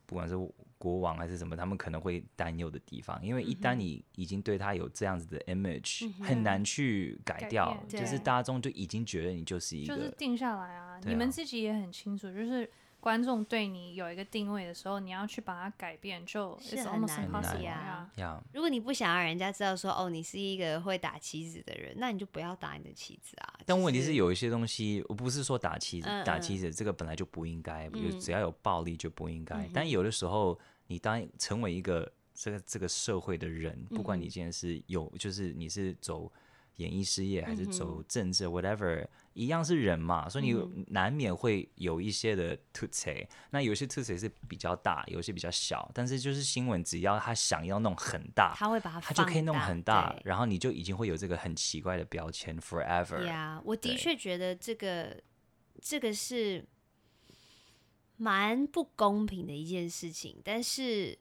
不管是国王还是什么，他们可能会担忧的地方，因为一旦你已经对他有这样子的 image，、嗯很难去改掉，改就是大众就已经觉得你就是一个，就是定下来啊。啊你们自己也很清楚，就是观众对你有一个定位的时候，你要去把它改变，就是很难呀如果你不想要人家知道说哦，你是一个会打棋子的人，那你就不要打你的棋子啊。但问题是有一些东西，我不是说打棋子，嗯。打棋子这个本来就不应该，有嗯只要有暴力就不应该。嗯。但有的时候，你当成为一个这个这个社会的人，不管你嗯今天是有，就是你是走演艺事业还是嗯走政治，whatever，一样是人嘛，所以嗯你难免会有一些的突切。那有些突切是比较大，有些比较小，但是就是新闻只要他想要弄很大，他会把它他就可以弄很大，然后你就已经会有这个很奇怪的标签 forever。呀我的对确觉得这个这个是蛮不公平的一件事情，但是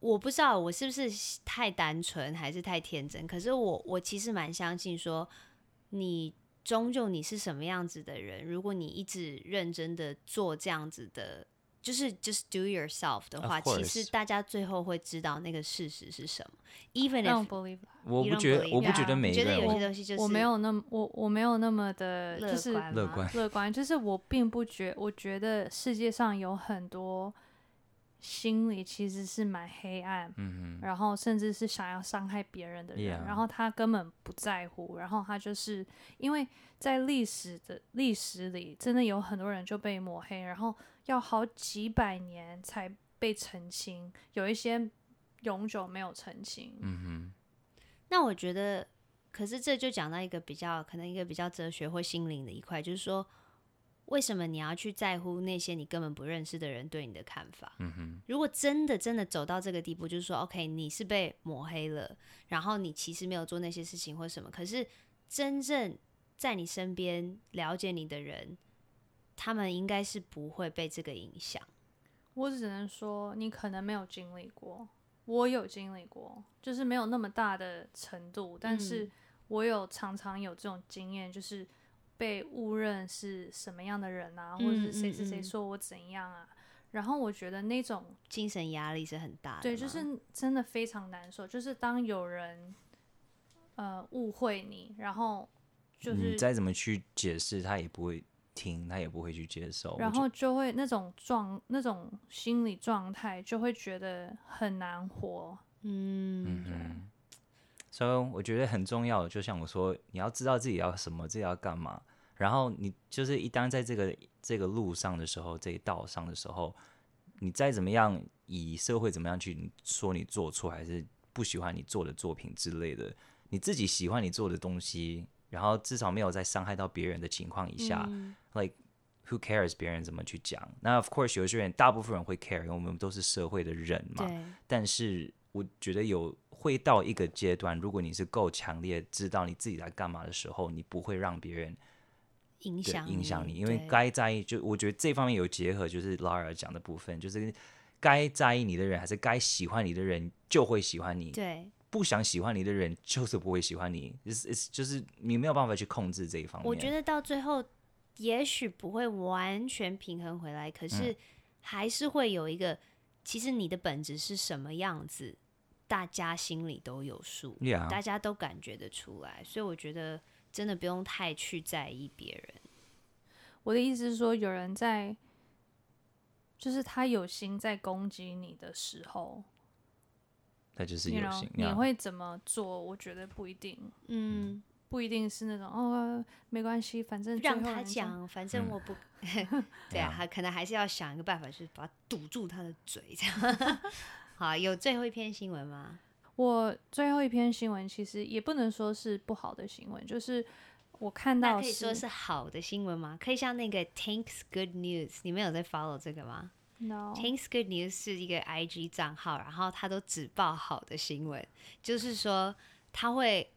我不知道我是不是太单纯还是太天真。可是我我其实蛮相信说，你终究你是什么样子的人，如果你一直认真的做这样子的，就是 just do yourself 的话，其实大家最后会知道那个事实是什么。Even I don't if believe 我不觉得，我不觉得 that 每一个人觉得有我些东西就是我没有那么我我没有那么的，就是乐观。乐观，就是我并不觉，我觉得世界上有很多心里其实是蛮黑暗，嗯然后甚至是想要伤害别人的人 Yeah 然后他根本不在乎，然后他就是因为在历史的历史里，真的有很多人就被抹黑，然后要好几百年才被澄清，有一些永久没有澄清。嗯哼，那我觉得，可是这就讲到一个比较可能一个比较哲学或心灵的一块，就是说，为什么你要去在乎那些你根本不认识的人对你的看法？嗯哼，如果真的真的走到这个地步，就是说，OK，你是被抹黑了，然后你其实没有做那些事情或什么，可是真正在你身边了解你的人，他们应该是不会被这个影响。我只能说，你可能没有经历过，我有经历过，就是没有那么大的程度，但是我有常常有这种经验，就是被误认是什么样的人啊，或者是谁谁谁说我怎样啊，然后我觉得那种精神压力是很大的。对，就是真的非常难受，就是当有人呃误会你，然后就是你再怎么去解释，他也不会听，他也不会去接受。然后就会那种状那种心理状态，就会觉得很难活。嗯，嗯，所以我觉得很重要，就像我说，你要知道自己要什么，自己要干嘛。然后你就是一旦在这个这个路上的时候，这一道上的时候，你再怎么样以社会怎么样去说你做错，还是不喜欢你做的作品之类的，你自己喜欢你做的东西，然后至少没有在伤害到别人的情况以下、嗯 l i k e who cares 别人怎么去讲？那 of course 有些人，大部分人会 care，因为我们都是社会的人嘛。但是我觉得有会到一个阶段，如果你是够强烈知道你自己在干嘛的时候，你不会让别人对影响影响你，因为该在意就我觉得这方面有结合，就是 Lara 讲的部分，就是该在意你的人还是该喜欢你的人就会喜欢你，对，不想喜欢你的人就是不会喜欢你，就是就是你没有办法去控制这一方面。我觉得到最后也许不会完全平衡回来，可是还是会有一个，其实你的本质是什么样子，大家心里都有数.大家都感觉得出来，所以我觉得真的不用太去在意别人。我的意思是说，有人在，就是他有心在攻击你的时候，他就是有心。You know, 你会怎么做？我觉得不一定。嗯。不一定是那种哦，没关系，反正让他讲，反正我不，嗯、对啊，他可能还是要想一个办法，就是把他堵住他的嘴，这样。好，有最后一篇新闻吗？我最后一篇新闻其实也不能说是不好的新闻，就是我看到可以说是好的新闻吗？可以像那个 Tanks Good News，你们有在 follow 这个吗？No，Tanks Good News 是一个 IG 账号，然后他都只报好的新闻，就是说他会。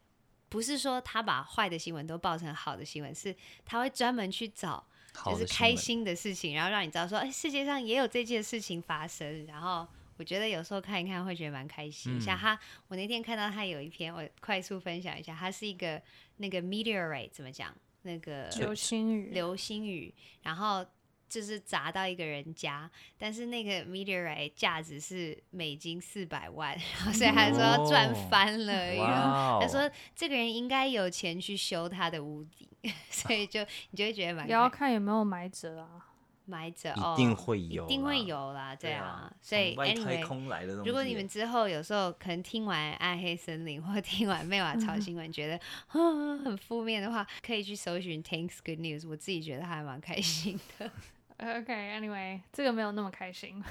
不是说他把坏的新闻都报成好的新闻，是他会专门去找就是开心的事情，然后让你知道说，哎，世界上也有这件事情发生。然后我觉得有时候看一看会觉得蛮开心。嗯、像他，我那天看到他有一篇，我快速分享一下，他是一个那个 meteorite 怎么讲？那个流星雨，流星雨，然后。就是砸到一个人家，但是那个 meteorite 价值是美金四百万，然 后所以他说要赚翻了。哦、他说这个人应该有钱去修他的屋顶，所以就你就会觉得蛮。也要看有没有买者啊，买者一定会有，一定会有啦，对啊。所以外太空来的东西，如果你们之后有时候可能听完《暗黑森林》或听完《妹娃潮新闻》，觉得很负面的话，可以去搜寻 Tanks Good News，我自己觉得还蛮开心的。OK，Anyway，、okay, 这个没有那么开心，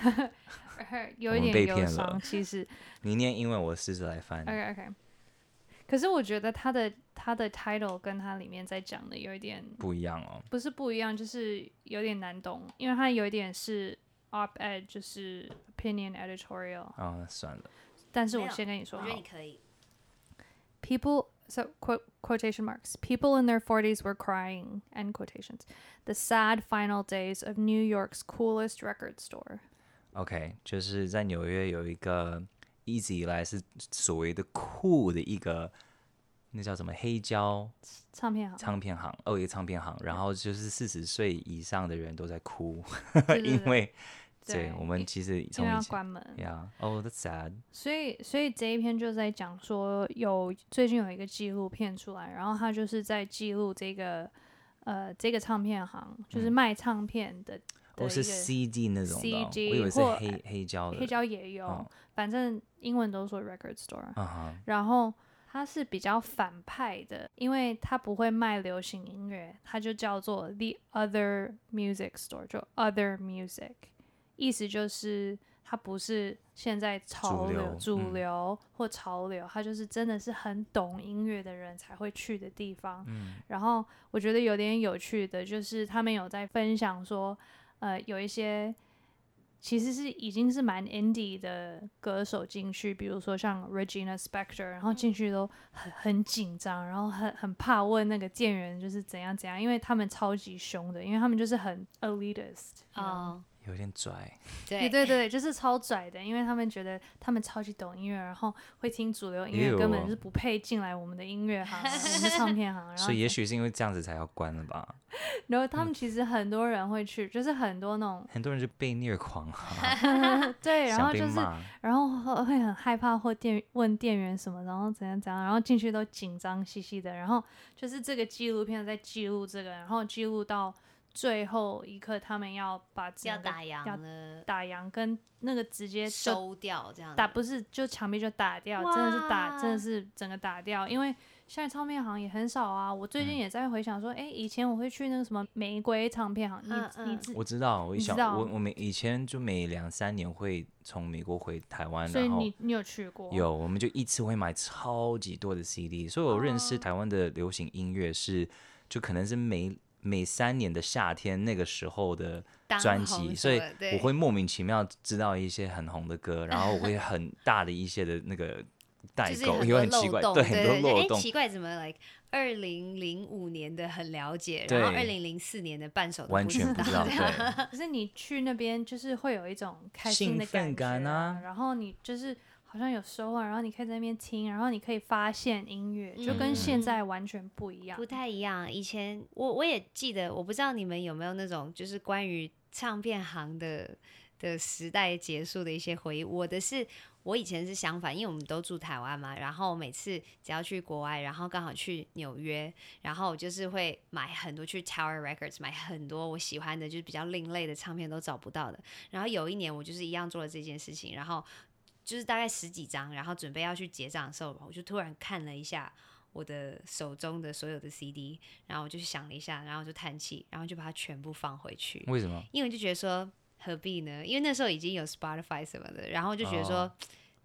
有一点忧伤。其实你念英文，我试着来翻。OK，OK。可是我觉得他的他的 title 跟他里面在讲的有一点不一样哦。不是不一样，就是有点难懂，因为他有一点是 op-ed，就是 opinion editorial。哦，那算了。但是我先跟你说，我觉得你可以。People。So quote quotation marks. People in their forties were crying. End quotations. The sad final days of New York's coolest record store. OK，就是在纽约有一个 一直以来是所谓的酷的一个，那叫什么黑胶唱片行？唱片行哦，一个唱片行。然后就是四十岁以上的人都在哭，对 对对因为。对，我们其实因为要关门，Yeah, oh, that's sad。所以，所以这一篇就在讲说，有最近有一个纪录片出来，然后他就是在记录这个呃这个唱片行，就是卖唱片的，哦是 CD 那种的，我以为是黑黑胶的，黑胶也有，反正英文都说 record store。然后它是比较反派的，因为它不会卖流行音乐，它就叫做 the other music store，就 other music。意思就是，它不是现在潮流、主流，主流或潮流，它就是真的是很懂音乐的人才会去的地方。嗯，然后我觉得有点有趣的，就是他们有在分享说，呃，有一些其实是已经是蛮 indie 的歌手进去，比如说像 Regina Spektor，然后进去都很很紧张，然后很很怕问那个店员就是怎样怎样，因为他们超级凶的，因为他们就是很 elitist 啊。有点拽，对对对，就是超拽的，因为他们觉得他们超级懂音乐，然后会听主流音乐，根本是不配进来我们的音乐行，我们的唱片行。然后所以也许是因为这样子才要关了吧。然后他们其实很多人会去，就是很多那种很多人就被虐狂 对，然后就是然后会很害怕或店问店员什么，然后怎样怎样，然后进去都紧张兮兮的，然后就是这个纪录片在记录这个，然后记录到。最后一刻，他们要把要打烊了，打烊跟那个直接收掉，这样打不是就墙壁就打掉，真的是打，真的是整个打掉。因为现在唱片行也很少啊。我最近也在回想说，哎、嗯欸，以前我会去那个什么玫瑰唱片行，嗯嗯、你你我知道，我想我我每以前就每两三年会从美国回台湾，所以你你有去过？有，我们就一次会买超级多的 CD，所以我认识台湾的流行音乐是，就可能是每。每三年的夏天，那个时候的专辑，所以我会莫名其妙知道一些很红的歌，然后我会很大的一些的那个代沟，有很奇怪，对很多漏洞。奇怪怎么来？二零零五年的很了解，然后二零零四年的半首完全不知道。对，可是你去那边就是会有一种开心的感觉啊，然后你就是。好像有收获，然后你可以在那边听，然后你可以发现音乐，就跟现在完全不一样。不太一样。以前我我也记得，我不知道你们有没有那种就是关于唱片行的的时代结束的一些回忆。我的是。我以前是相反，因为我们都住台湾嘛，然后每次只要去国外，然后刚好去纽约，然后我就是会买很多去 Tower Records 买很多我喜欢的，就是比较另类的唱片都找不到的。然后有一年我就是一样做了这件事情，然后就是大概十几张，然后准备要去结账的时候，我就突然看了一下我的手中的所有的 CD，然后我就想了一下，然后就叹气，然后就把它全部放回去。为什么？因为我就觉得说。何必呢？因为那时候已经有 Spotify 什么的，然后就觉得说，oh.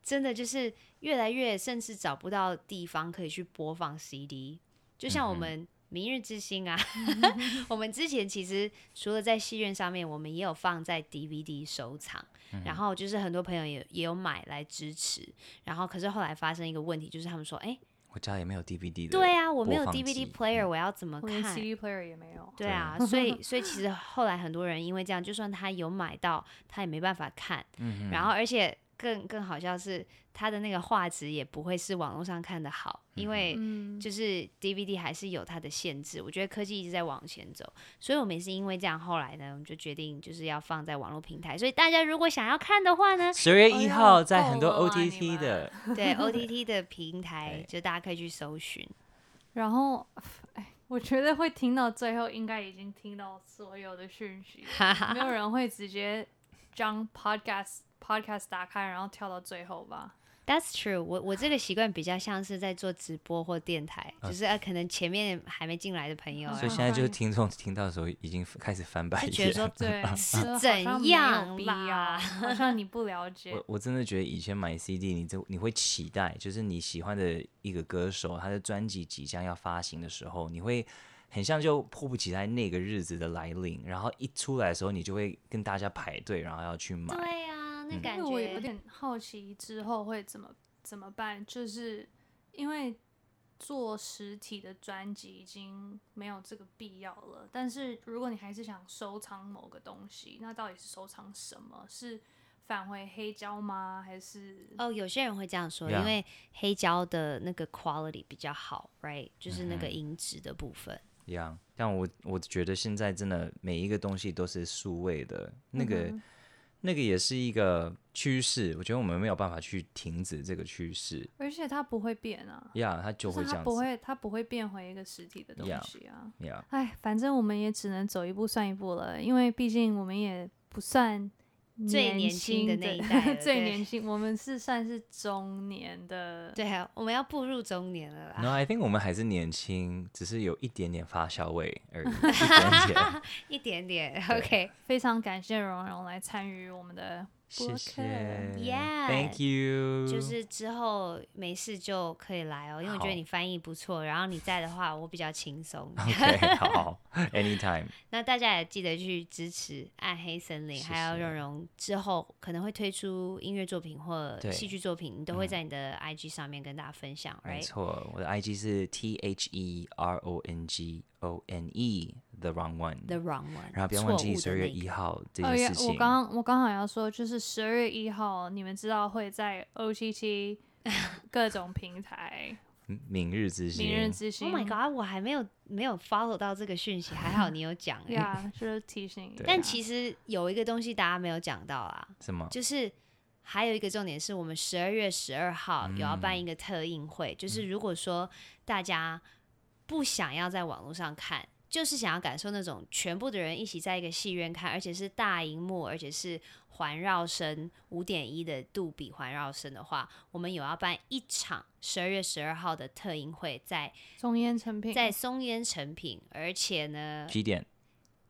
真的就是越来越，甚至找不到地方可以去播放 CD。就像我们《明日之星》啊，我们之前其实除了在戏院上面，我们也有放在 DVD 收藏，然后就是很多朋友也也有买来支持。然后可是后来发生一个问题，就是他们说，哎、欸。我家也没有 DVD 的。对啊，我没有 DVD player，我要怎么看？我 CD player 也没有。对啊，所以所以其实后来很多人因为这样，就算他有买到，他也没办法看。嗯。然后而且更更好笑是。它的那个画质也不会是网络上看的好，因为就是 DVD 还是有它的限制。我觉得科技一直在往前走，所以我们也是因为这样，后来呢，我们就决定就是要放在网络平台。所以大家如果想要看的话呢，十月一号在很多 OTT 的对 OTT 的平台，就大家可以去搜寻。然后，哎，我觉得会听到最后，应该已经听到所有的讯息，没有人会直接将 Podcast Podcast 打开，然后跳到最后吧。That's true 我。我我这个习惯比较像是在做直播或电台，啊、就是啊，可能前面还没进来的朋友，所以现在就是听众听到的时候已经开始翻白眼，觉得说 对是怎样啦？好像你不了解。我我真的觉得以前买 CD，你就你会期待，就是你喜欢的一个歌手，他的专辑即将要发行的时候，你会很像就迫不及待那个日子的来临，然后一出来的时候，你就会跟大家排队，然后要去买。对呀、啊。因为我有点好奇之后会怎么怎么办，就是因为做实体的专辑已经没有这个必要了。但是如果你还是想收藏某个东西，那到底是收藏什么？是返回黑胶吗？还是哦，有些人会这样说，因为黑胶的那个 quality 比较好，right？就是那个音质的部分。一样，但我我觉得现在真的每一个东西都是数位的，那个。嗯那个也是一个趋势，我觉得我们没有办法去停止这个趋势，而且它不会变啊。呀，yeah, 它就会这样子。它不会，它不会变回一个实体的东西啊。呀，哎，反正我们也只能走一步算一步了，因为毕竟我们也不算。最年轻的那一 代，最年轻，我们是算是中年的，对啊，我们要步入中年了啦。No，I think 我们还是年轻，只是有一点点发酵味而已，一点点。OK，非常感谢蓉蓉来参与我们的。谢谢，Yeah，Thank you。就是之后没事就可以来哦，因为我觉得你翻译不错，然后你在的话，我比较轻松。OK，好，Anytime。那大家也记得去支持暗黑森林，还有蓉蓉之后可能会推出音乐作品或戏剧作品，你都会在你的 IG 上面跟大家分享。没错，我的 IG 是 T H E R O N G O N E。The wrong one. The wrong one. 然后不要忘记十二月一号这件事情。我刚我刚好要说，就是十二月一号，你们知道会在 OTT 各种平台。明日之星。明日之星。Oh my god！我还没有没有 follow 到这个讯息，还好你有讲。对啊，就是提醒。但其实有一个东西大家没有讲到啊。什么？就是还有一个重点是我们十二月十二号有要办一个特映会，就是如果说大家不想要在网络上看。就是想要感受那种全部的人一起在一个戏院看，而且是大荧幕，而且是环绕声五点一的杜比环绕声的话，我们有要办一场十二月十二号的特映会，在松烟成品，在松烟成品，而且呢，几点？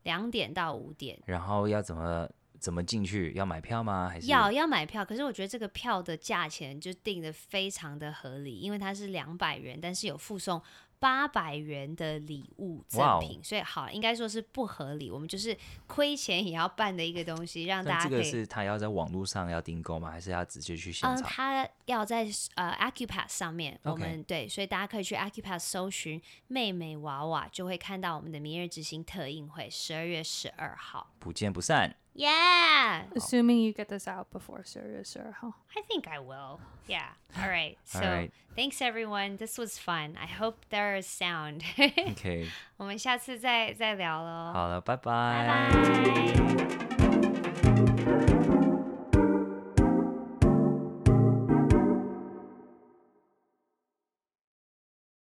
两点到五点。然后要怎么怎么进去？要买票吗？还是要要买票？可是我觉得这个票的价钱就定的非常的合理，因为它是两百元，但是有附送。八百元的礼物赠品所以好，应该说是不合理。我们就是亏钱也要办的一个东西，让大家。这个是他要在网络上要订购吗？还是要直接去现场？嗯，他要在呃 Accupass 上面.我们对，所以大家可以去 Accupass 搜寻妹妹娃娃，就会看到我们的明日之星特映会，十二月十二号，不见不散。Yeah. Assuming you get this out before 十二月十二号。I think I will. Yeah. All right. So All right. thanks everyone. This was fun. I hope there is sound. Okay. 我们下次再再聊喽。好了，拜拜。拜拜。